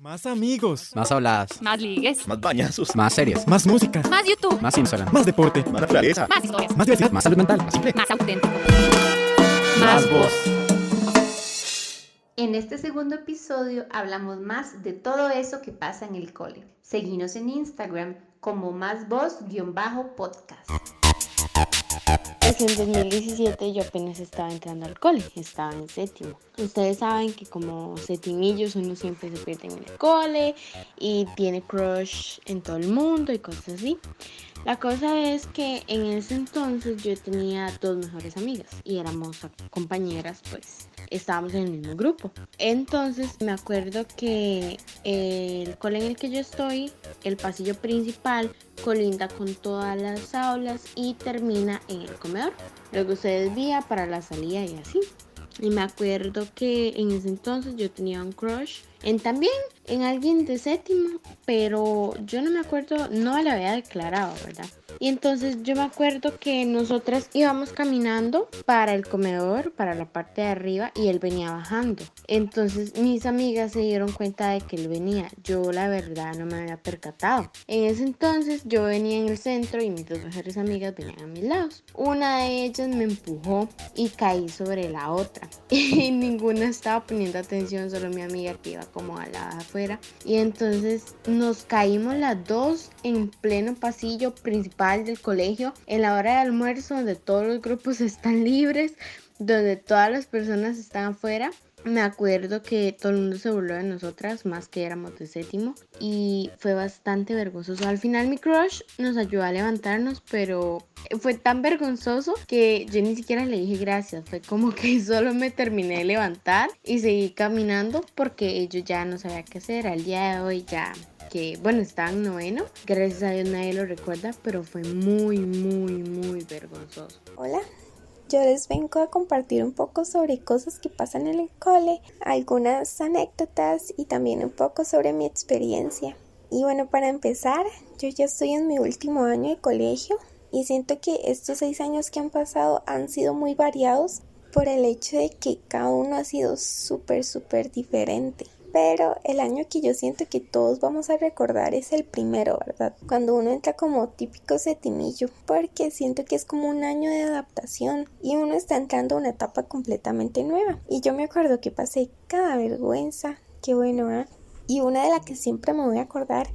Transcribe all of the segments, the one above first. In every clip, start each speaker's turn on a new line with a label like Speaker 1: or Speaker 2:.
Speaker 1: Más amigos.
Speaker 2: Más habladas.
Speaker 3: Más ligues.
Speaker 4: Más bañazos.
Speaker 2: Más series.
Speaker 1: Más música.
Speaker 3: Más YouTube.
Speaker 2: Más Instagram.
Speaker 1: Más deporte.
Speaker 4: Más naturaleza.
Speaker 3: Más historias.
Speaker 1: Más diversidad.
Speaker 2: Más salud mental. Más simple.
Speaker 3: Más auténtico.
Speaker 4: Más voz.
Speaker 5: En este segundo episodio hablamos más de todo eso que pasa en el cole. Seguinos en Instagram como más voz-podcast.
Speaker 6: En 2017 yo apenas estaba entrando al cole, estaba en séptimo. Ustedes saben que como septimillos uno siempre se pierde en el cole y tiene crush en todo el mundo y cosas así. La cosa es que en ese entonces yo tenía dos mejores amigas y éramos compañeras, pues estábamos en el mismo grupo. Entonces me acuerdo que el cole en el que yo estoy, el pasillo principal, colinda con todas las aulas y termina en el comedor. Luego se desvía para la salida y así. Y me acuerdo que en ese entonces yo tenía un crush en también en alguien de séptimo, pero yo no me acuerdo, no le había declarado, ¿verdad? Y entonces yo me acuerdo que nosotras íbamos caminando para el comedor, para la parte de arriba, y él venía bajando. Entonces mis amigas se dieron cuenta de que él venía. Yo la verdad no me había percatado. En ese entonces yo venía en el centro y mis dos mejores amigas venían a mis lados. Una de ellas me empujó y caí sobre la otra. Y ninguna estaba poniendo atención, solo mi amiga que iba como a la afuera. Y entonces nos caímos las dos en pleno pasillo principal del colegio, en la hora de almuerzo, donde todos los grupos están libres, donde todas las personas están afuera. Me acuerdo que todo el mundo se burló de nosotras, más que éramos de séptimo, y fue bastante vergonzoso. Al final mi crush nos ayudó a levantarnos, pero fue tan vergonzoso que yo ni siquiera le dije gracias. Fue como que solo me terminé de levantar y seguí caminando porque yo ya no sabía qué hacer. Al día de hoy ya que, bueno, estaba en noveno. Gracias a Dios nadie lo recuerda, pero fue muy, muy, muy vergonzoso.
Speaker 7: Hola, yo les vengo a compartir un poco sobre cosas que pasan en el cole, algunas anécdotas y también un poco sobre mi experiencia. Y bueno, para empezar, yo ya estoy en mi último año de colegio y siento que estos seis años que han pasado han sido muy variados por el hecho de que cada uno ha sido súper, súper diferente. Pero el año que yo siento que todos vamos a recordar es el primero, ¿verdad? Cuando uno entra como típico setimillo, porque siento que es como un año de adaptación y uno está entrando a una etapa completamente nueva. Y yo me acuerdo que pasé cada vergüenza, qué bueno, ¿eh? Y una de las que siempre me voy a acordar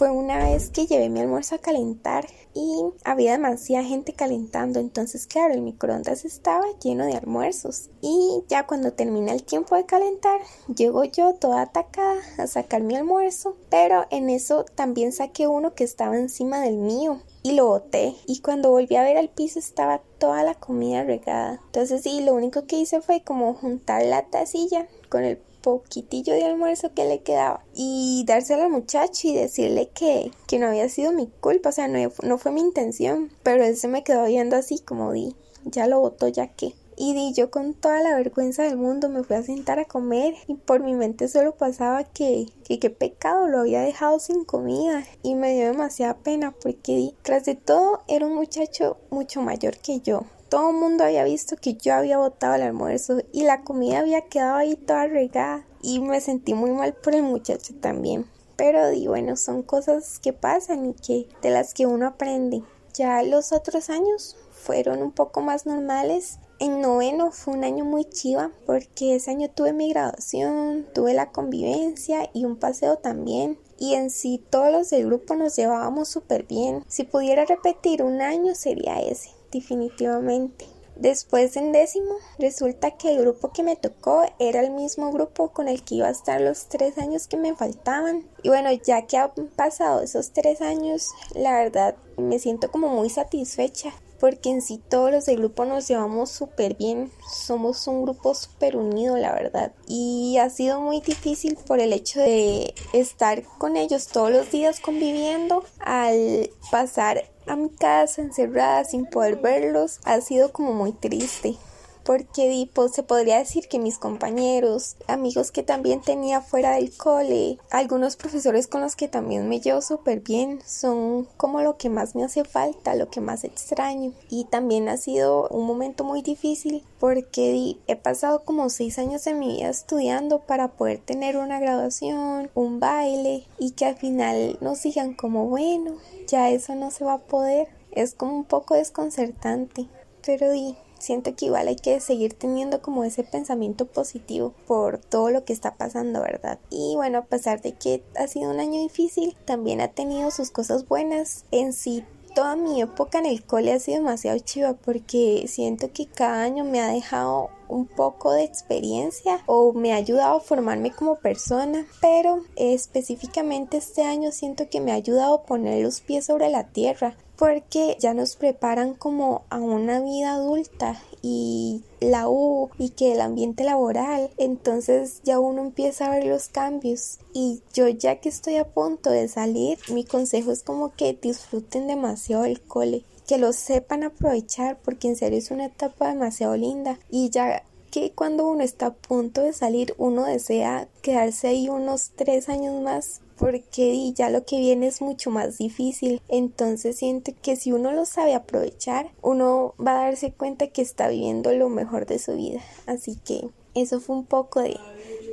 Speaker 7: fue una vez que llevé mi almuerzo a calentar y había demasiada gente calentando, entonces claro, el microondas estaba lleno de almuerzos. Y ya cuando termina el tiempo de calentar, llego yo toda atacada a sacar mi almuerzo, pero en eso también saqué uno que estaba encima del mío y lo boté. Y cuando volví a ver al piso estaba toda la comida regada. Entonces sí, lo único que hice fue como juntar la tacilla con el poquitillo de almuerzo que le quedaba y dárselo al muchacho y decirle que, que no había sido mi culpa, o sea, no, no fue mi intención, pero él se me quedó viendo así como di, ya lo botó ya que. Y di, yo con toda la vergüenza del mundo me fui a sentar a comer y por mi mente solo pasaba que, que qué pecado lo había dejado sin comida y me dio demasiada pena porque di, tras de todo era un muchacho mucho mayor que yo todo el mundo había visto que yo había botado el almuerzo y la comida había quedado ahí toda regada y me sentí muy mal por el muchacho también. Pero di bueno, son cosas que pasan y que de las que uno aprende. Ya los otros años fueron un poco más normales. En noveno fue un año muy chiva porque ese año tuve mi graduación, tuve la convivencia y un paseo también. Y en sí todos los del grupo nos llevábamos súper bien. Si pudiera repetir un año sería ese definitivamente. Después en décimo, resulta que el grupo que me tocó era el mismo grupo con el que iba a estar los tres años que me faltaban. Y bueno, ya que han pasado esos tres años, la verdad me siento como muy satisfecha porque en sí todos los del grupo nos llevamos súper bien, somos un grupo súper unido, la verdad. Y ha sido muy difícil por el hecho de estar con ellos todos los días conviviendo, al pasar a mi casa encerrada sin poder verlos, ha sido como muy triste. Porque pues, se podría decir que mis compañeros, amigos que también tenía fuera del cole, algunos profesores con los que también me llevo súper bien, son como lo que más me hace falta, lo que más extraño. Y también ha sido un momento muy difícil porque he pasado como seis años de mi vida estudiando para poder tener una graduación, un baile y que al final nos digan como bueno, ya eso no se va a poder. Es como un poco desconcertante, pero di, siento que igual hay que seguir teniendo como ese pensamiento positivo por todo lo que está pasando, ¿verdad? Y bueno, a pesar de que ha sido un año difícil, también ha tenido sus cosas buenas. En sí, toda mi época en el cole ha sido demasiado chiva porque siento que cada año me ha dejado un poco de experiencia o me ha ayudado a formarme como persona, pero específicamente este año siento que me ha ayudado a poner los pies sobre la tierra, porque ya nos preparan como a una vida adulta y la U y que el ambiente laboral, entonces ya uno empieza a ver los cambios. Y yo ya que estoy a punto de salir, mi consejo es como que disfruten demasiado el cole, que lo sepan aprovechar porque en serio es una etapa demasiado linda. Y ya que cuando uno está a punto de salir uno desea quedarse ahí unos tres años más porque ya lo que viene es mucho más difícil. Entonces siento que si uno lo sabe aprovechar, uno va a darse cuenta que está viviendo lo mejor de su vida. Así que eso fue un poco de,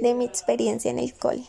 Speaker 7: de mi experiencia en el cole.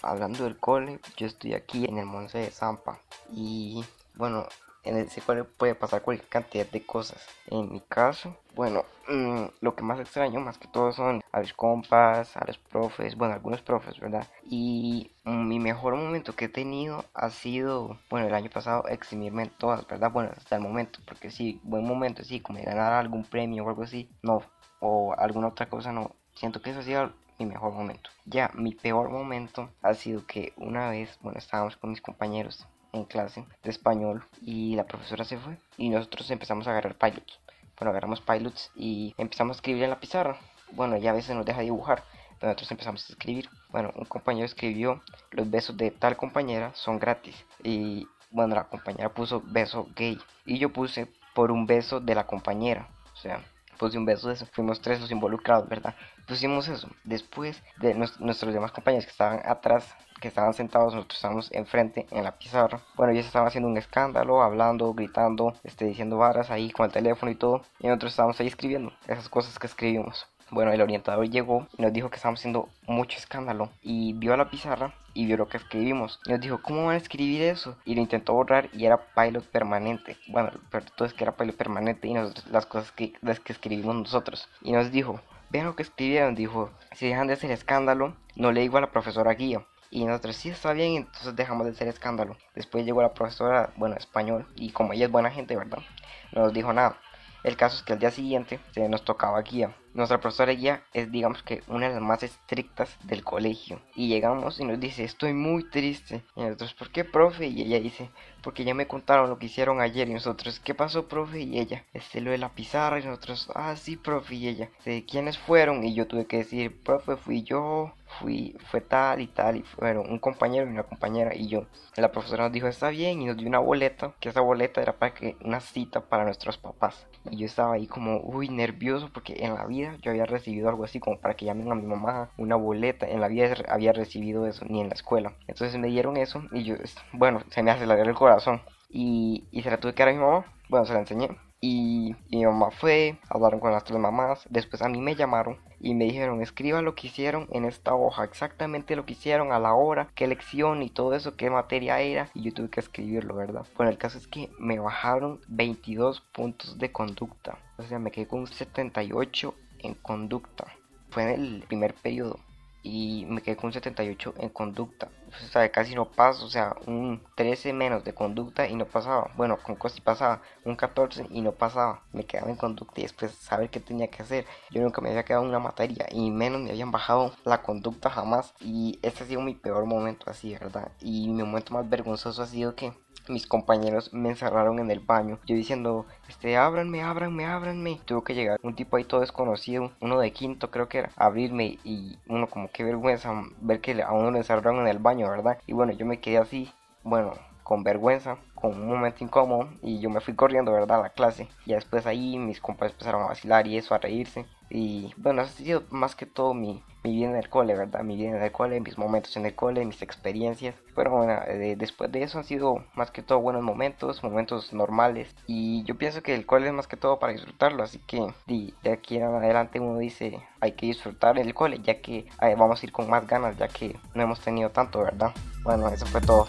Speaker 8: Hablando del cole, yo estoy aquí en el Monte de Zampa y bueno, en ese cole puede pasar cualquier cantidad de cosas. En mi caso, bueno, mm, lo que más extraño más que todo son a los compas, a los profes, bueno, algunos profes, ¿verdad? Y mi mejor momento que he tenido ha sido, bueno, el año pasado eximirme en todas, ¿verdad? Bueno, hasta el momento, porque sí, buen momento, sí, como ganar algún premio o algo así, no, o alguna otra cosa, no. Siento que eso ha sido mi mejor momento. Ya, mi peor momento ha sido que una vez, bueno, estábamos con mis compañeros en clase de español y la profesora se fue y nosotros empezamos a agarrar pilots. Bueno, agarramos pilots y empezamos a escribir en la pizarra. Bueno, ya a veces nos deja dibujar, pero nosotros empezamos a escribir. Bueno, un compañero escribió los besos de tal compañera son gratis y bueno, la compañera puso beso gay y yo puse por un beso de la compañera. O sea, puse un beso de eso. Fuimos tres los involucrados, ¿verdad? Pusimos eso. Después de nuestros demás compañeros que estaban atrás que estaban sentados, nosotros estábamos enfrente en la pizarra. Bueno, ellos estaban haciendo un escándalo, hablando, gritando, este, diciendo varas ahí con el teléfono y todo. Y nosotros estábamos ahí escribiendo esas cosas que escribimos. Bueno, el orientador llegó y nos dijo que estábamos haciendo mucho escándalo y vio la pizarra y vio lo que escribimos. Y nos dijo, ¿cómo van a escribir eso? Y lo intentó borrar y era pilot permanente. Bueno, pero todo es que era pilot permanente y nosotros, las cosas que, las que escribimos nosotros. Y nos dijo, vean lo que escribieron. Dijo, si dejan de hacer escándalo, no le digo a la profesora guía. Y nosotros sí está bien, entonces dejamos de hacer escándalo. Después llegó la profesora, bueno, español, y como ella es buena gente, ¿verdad? No nos dijo nada. El caso es que al día siguiente se nos tocaba guía. Nuestra profesora guía es digamos que una de las más estrictas del colegio. Y llegamos y nos dice, estoy muy triste. Y nosotros, ¿por qué, profe? Y ella dice, porque ya me contaron lo que hicieron ayer. Y nosotros, ¿qué pasó, profe? Y ella, este, lo de la pizarra. Y nosotros, ah, sí, profe. Y ella, ¿de quiénes fueron? Y yo tuve que decir, profe, fui yo, fui, fue tal y tal, y fueron un compañero y una compañera y yo. La profesora nos dijo, está bien, y nos dio una boleta, que esa boleta era para que una cita para nuestros papás. Y yo estaba ahí como, uy, nervioso, porque en la vida yo había recibido algo así como para que llamen a mi mamá una boleta. En la vida había recibido eso, ni en la escuela. Entonces me dieron eso y yo, bueno, se me aceleró el corazón. Y, y se la tuve que dar a mi mamá. Bueno, se la enseñé. Y, mi mamá fue, hablaron con las tres mamás, después a mí me llamaron y me dijeron escriba lo que hicieron en esta hoja, exactamente lo que hicieron a la hora, qué lección y todo eso, qué materia era y yo tuve que escribirlo, ¿verdad? Bueno, el caso es que me bajaron 22 puntos de conducta, o sea, me quedé con 78 en conducta, fue en el primer periodo y me quedé con 78 en conducta. O casi no paso, o sea, un 13 menos de conducta y no pasaba. Bueno, con Costi pasaba un 14 y no pasaba. Me quedaba en conducta y después saber qué tenía que hacer. Yo nunca me había quedado en una materia y menos me habían bajado la conducta jamás. Y este ha sido mi peor momento así, ¿verdad? Y mi momento más vergonzoso ha sido que mis compañeros me encerraron en el baño. Yo diciendo, este, ábranme, ábranme, ábranme. Tuvo que llegar un tipo ahí todo desconocido, uno de quinto creo que era, abrirme y uno como que vergüenza ver que a uno lo encerraron en el baño, Y bueno, yo me quedé así, bueno, con vergüenza, con un momento incómodo y yo me fui corriendo, ¿verdad? A la clase. Y después ahí mis compas empezaron a vacilar y eso, a reírse. Y bueno, ha sido más que todo mi, mi vida en el cole, ¿verdad? Mi vida en el cole, mis momentos en el cole, mis experiencias. Pero bueno, eh, después de eso han sido más que todo buenos momentos, momentos normales. Y yo pienso que el cole es más que todo para disfrutarlo. Así que de, aquí en adelante uno dice, hay que disfrutar el cole, ya que eh, vamos a ir con más ganas, ya que no hemos tenido tanto, ¿verdad? Bueno, eso fue todo.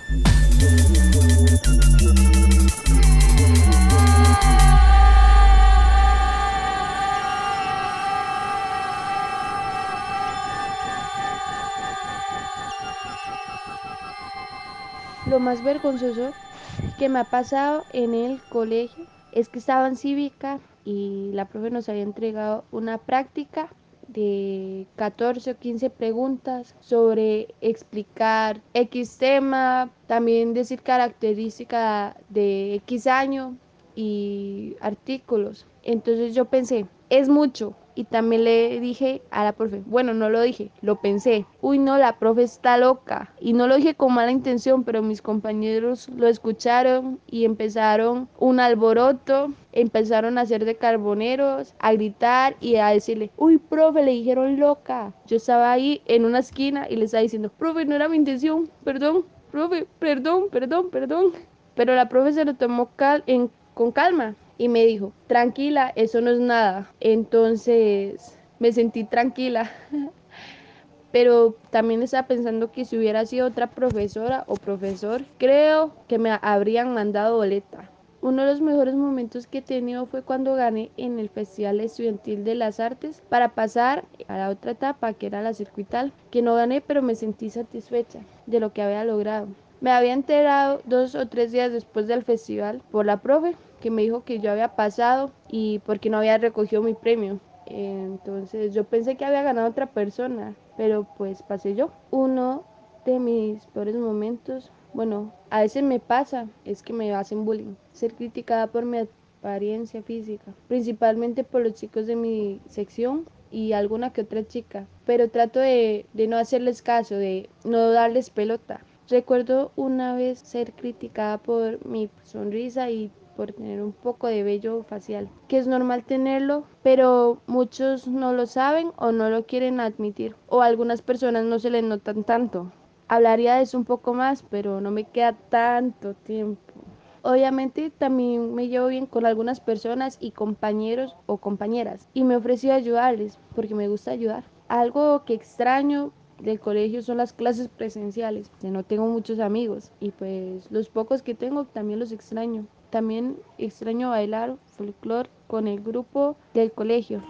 Speaker 9: Lo más vergonzoso que me ha pasado en el colegio es que estaba en cívica y la profe nos había entregado una práctica de 14 o 15 preguntas sobre explicar X tema, también decir característica de X año y artículos. Entonces yo pensé, es mucho, y también le dije a la profe, bueno, no lo dije, lo pensé, uy no, la profe está loca. Y no lo dije con mala intención, pero mis compañeros lo escucharon y empezaron un alboroto, empezaron a hacer de carboneros, a gritar y a decirle, uy, profe, le dijeron loca. Yo estaba ahí en una esquina y le estaba diciendo, profe, no era mi intención, perdón, profe, perdón, perdón, perdón. Pero la profe se lo tomó cal con calma y me dijo, tranquila, eso no es nada. Entonces me sentí tranquila. Pero también estaba pensando que si hubiera sido otra profesora o profesor, creo que me habrían mandado boleta. Uno de los mejores momentos que he tenido fue cuando gané en el Festival Estudiantil de las Artes para pasar a la otra etapa que era la circuital, que no gané pero me sentí satisfecha de lo que había logrado. Me había enterado dos o tres días después del festival por la profe que me dijo que yo había pasado y porque no había recogido mi premio. Entonces yo pensé que había ganado otra persona, pero pues pasé yo. Uno de mis peores momentos, bueno, a veces me pasa, es que me hacen bullying. Ser criticada por mi apariencia física, principalmente por los chicos de mi sección y alguna que otra chica. Pero trato de, de no hacerles caso, de no darles pelota. Recuerdo una vez ser criticada por mi sonrisa y por tener un poco de vello facial, que es normal tenerlo, pero muchos no lo saben o no lo quieren admitir, o algunas personas no se les notan tanto. Hablaría de eso un poco más, pero no me queda tanto tiempo. Obviamente también me llevo bien con algunas personas y compañeros o compañeras y me ofrecí ayudarles porque me gusta ayudar. Algo que extraño del colegio son las clases presenciales. No tengo muchos amigos y pues los pocos que tengo también los extraño. También extraño bailar folclore con el grupo del colegio.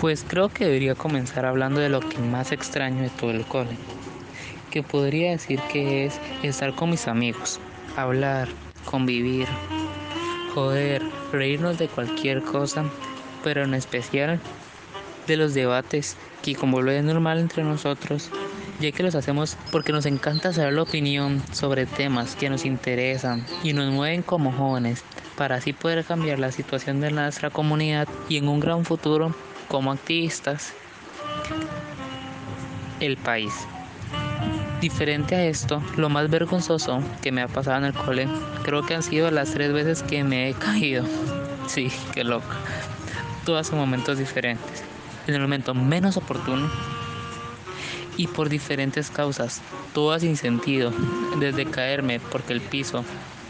Speaker 10: Pues creo que debería comenzar hablando de lo que más extraño de todo el cole, que podría decir que es estar con mis amigos, hablar, convivir, joder, reírnos de cualquier cosa, pero en especial de los debates que como lo es normal entre nosotros, ya que los hacemos porque nos encanta saber la opinión sobre temas que nos interesan y nos mueven como jóvenes, para así poder cambiar la situación de nuestra comunidad y en un gran futuro como activistas el país. Diferente a esto, lo más vergonzoso que me ha pasado en el cole, creo que han sido las tres veces que me he caído. Sí, qué loco. Todos son momentos diferentes. En el momento menos oportuno y por diferentes causas, todas sin sentido, desde caerme porque el piso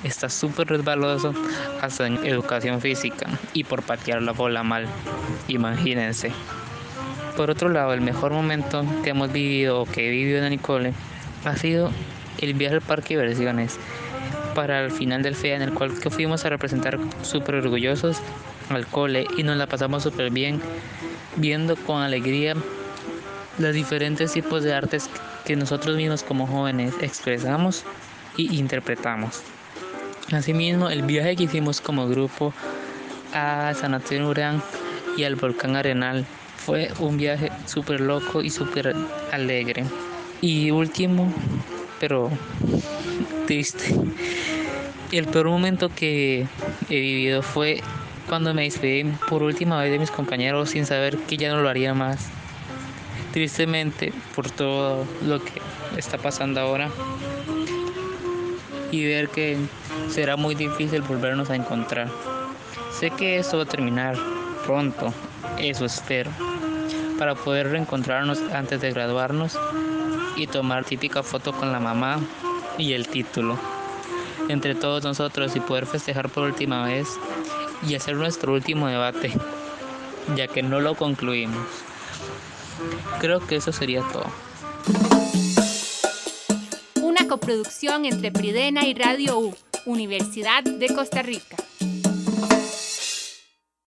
Speaker 10: está súper resbaloso hasta en educación física y por patear la bola mal, imagínense. Por otro lado, el mejor momento que hemos vivido o que he vivido en Nicole ha sido el viaje al parque de diversiones para el final del FEA en el cual que fuimos a representar súper orgullosos al cole y nos la pasamos súper bien viendo con alegría los diferentes tipos de artes que nosotros mismos como jóvenes expresamos y interpretamos. Asimismo, el viaje que hicimos como grupo a San Antonio Urán y al volcán Arenal fue un viaje súper loco y súper alegre. Y último, pero triste, el peor momento que he vivido fue cuando me despedí por última vez de mis compañeros sin saber que ya no lo haría más tristemente por todo lo que está pasando ahora y ver que será muy difícil volvernos a encontrar. Sé que esto va a terminar pronto, eso espero, para poder reencontrarnos antes de graduarnos y tomar típica foto con la mamá y el título entre todos nosotros y poder festejar por última vez y hacer nuestro último debate, ya que no lo concluimos. Creo que eso sería todo.
Speaker 3: Una coproducción entre Pridena y Radio U, Universidad de Costa Rica.